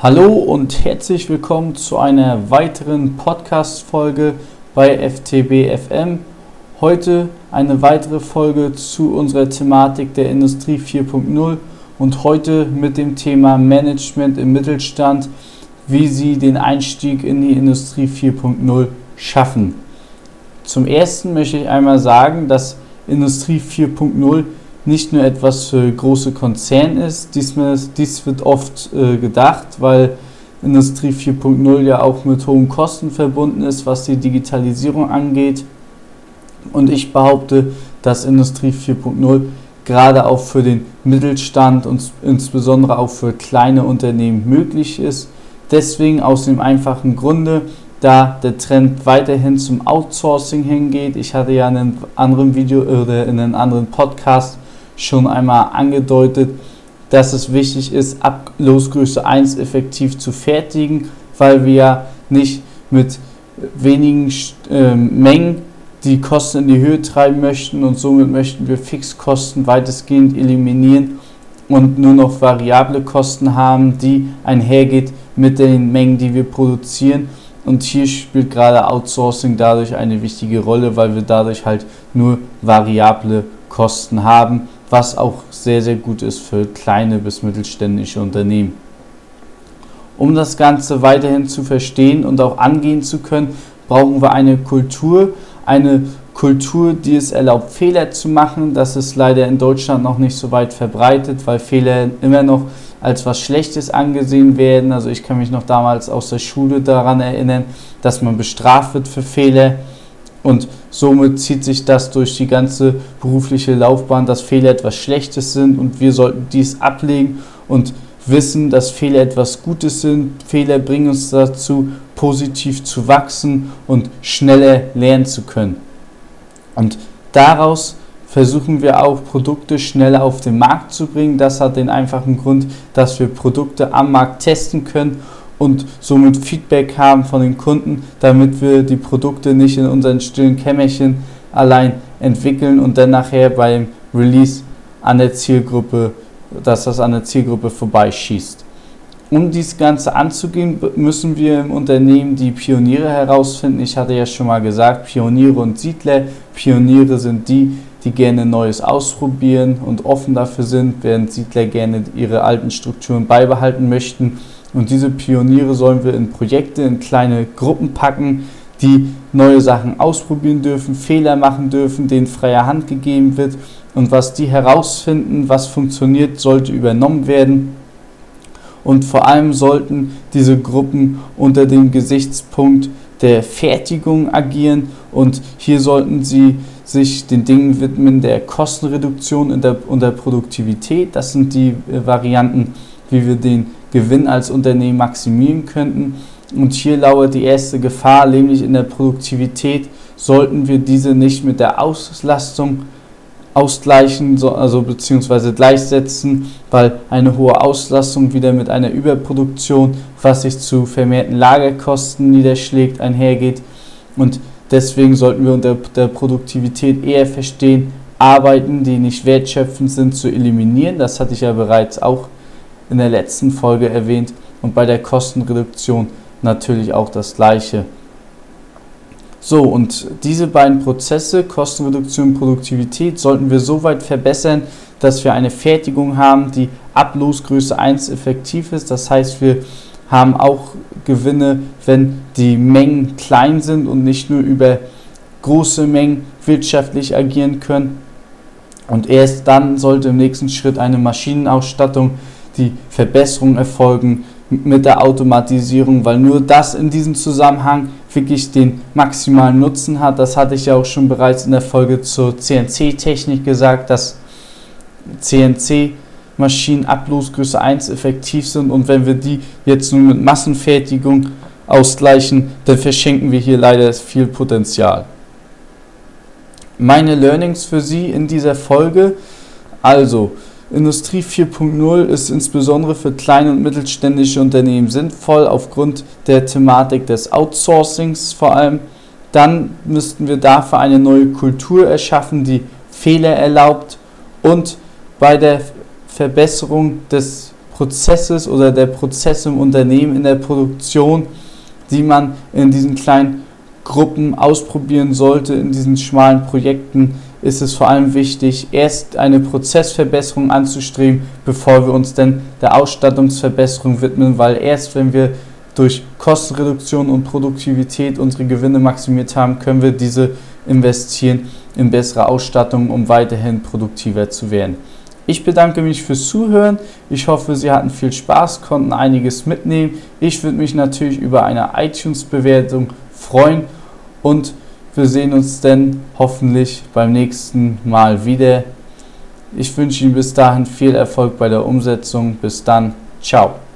Hallo und herzlich willkommen zu einer weiteren Podcast-Folge bei FTB FM. Heute eine weitere Folge zu unserer Thematik der Industrie 4.0 und heute mit dem Thema Management im Mittelstand, wie Sie den Einstieg in die Industrie 4.0 schaffen. Zum ersten möchte ich einmal sagen, dass Industrie 4.0 nicht nur etwas für große Konzerne ist. Dies, dies wird oft äh, gedacht, weil Industrie 4.0 ja auch mit hohen Kosten verbunden ist, was die Digitalisierung angeht. Und ich behaupte, dass Industrie 4.0 gerade auch für den Mittelstand und insbesondere auch für kleine Unternehmen möglich ist. Deswegen aus dem einfachen Grunde, da der Trend weiterhin zum Outsourcing hingeht. Ich hatte ja in einem anderen Video oder in einem anderen Podcast schon einmal angedeutet, dass es wichtig ist, ab Losgröße 1 effektiv zu fertigen, weil wir ja nicht mit wenigen äh, Mengen die Kosten in die Höhe treiben möchten und somit möchten wir Fixkosten weitestgehend eliminieren und nur noch variable Kosten haben, die einhergeht mit den Mengen, die wir produzieren. Und hier spielt gerade Outsourcing dadurch eine wichtige Rolle, weil wir dadurch halt nur variable Kosten haben was auch sehr, sehr gut ist für kleine bis mittelständische Unternehmen. Um das Ganze weiterhin zu verstehen und auch angehen zu können, brauchen wir eine Kultur, eine Kultur, die es erlaubt, Fehler zu machen. Das ist leider in Deutschland noch nicht so weit verbreitet, weil Fehler immer noch als was Schlechtes angesehen werden. Also ich kann mich noch damals aus der Schule daran erinnern, dass man bestraft wird für Fehler. Und somit zieht sich das durch die ganze berufliche Laufbahn, dass Fehler etwas Schlechtes sind und wir sollten dies ablegen und wissen, dass Fehler etwas Gutes sind. Fehler bringen uns dazu, positiv zu wachsen und schneller lernen zu können. Und daraus versuchen wir auch Produkte schneller auf den Markt zu bringen. Das hat den einfachen Grund, dass wir Produkte am Markt testen können und somit Feedback haben von den Kunden, damit wir die Produkte nicht in unseren stillen Kämmerchen allein entwickeln und dann nachher beim Release an der Zielgruppe, dass das an der Zielgruppe vorbeischießt. Um dies Ganze anzugehen, müssen wir im Unternehmen die Pioniere herausfinden. Ich hatte ja schon mal gesagt, Pioniere und Siedler. Pioniere sind die, die gerne Neues ausprobieren und offen dafür sind, während Siedler gerne ihre alten Strukturen beibehalten möchten. Und diese Pioniere sollen wir in Projekte, in kleine Gruppen packen, die neue Sachen ausprobieren dürfen, Fehler machen dürfen, denen freie Hand gegeben wird. Und was die herausfinden, was funktioniert, sollte übernommen werden. Und vor allem sollten diese Gruppen unter dem Gesichtspunkt der Fertigung agieren. Und hier sollten sie sich den Dingen widmen der Kostenreduktion und der, und der Produktivität. Das sind die äh, Varianten, wie wir den Gewinn als Unternehmen maximieren könnten. Und hier lauert die erste Gefahr, nämlich in der Produktivität sollten wir diese nicht mit der Auslastung ausgleichen, also beziehungsweise gleichsetzen, weil eine hohe Auslastung wieder mit einer Überproduktion, was sich zu vermehrten Lagerkosten niederschlägt, einhergeht. Und deswegen sollten wir unter der Produktivität eher verstehen, Arbeiten, die nicht wertschöpfend sind, zu eliminieren. Das hatte ich ja bereits auch in der letzten Folge erwähnt und bei der Kostenreduktion natürlich auch das gleiche. So, und diese beiden Prozesse, Kostenreduktion und Produktivität, sollten wir so weit verbessern, dass wir eine Fertigung haben, die ab Losgröße 1 effektiv ist. Das heißt, wir haben auch Gewinne, wenn die Mengen klein sind und nicht nur über große Mengen wirtschaftlich agieren können. Und erst dann sollte im nächsten Schritt eine Maschinenausstattung die Verbesserungen erfolgen mit der Automatisierung, weil nur das in diesem Zusammenhang wirklich den maximalen Nutzen hat. Das hatte ich ja auch schon bereits in der Folge zur CNC-Technik gesagt, dass CNC-Maschinen ab Losgröße 1 effektiv sind und wenn wir die jetzt nur mit Massenfertigung ausgleichen, dann verschenken wir hier leider viel Potenzial. Meine Learnings für Sie in dieser Folge, also Industrie 4.0 ist insbesondere für kleine und mittelständische Unternehmen sinnvoll, aufgrund der Thematik des Outsourcings vor allem. Dann müssten wir dafür eine neue Kultur erschaffen, die Fehler erlaubt und bei der Verbesserung des Prozesses oder der Prozesse im Unternehmen, in der Produktion, die man in diesen kleinen Gruppen ausprobieren sollte, in diesen schmalen Projekten, ist es vor allem wichtig, erst eine Prozessverbesserung anzustreben, bevor wir uns denn der Ausstattungsverbesserung widmen, weil erst wenn wir durch Kostenreduktion und Produktivität unsere Gewinne maximiert haben, können wir diese investieren in bessere Ausstattung, um weiterhin produktiver zu werden. Ich bedanke mich fürs Zuhören. Ich hoffe, Sie hatten viel Spaß, konnten einiges mitnehmen. Ich würde mich natürlich über eine iTunes-Bewertung freuen und wir sehen uns dann hoffentlich beim nächsten Mal wieder. Ich wünsche Ihnen bis dahin viel Erfolg bei der Umsetzung. Bis dann. Ciao.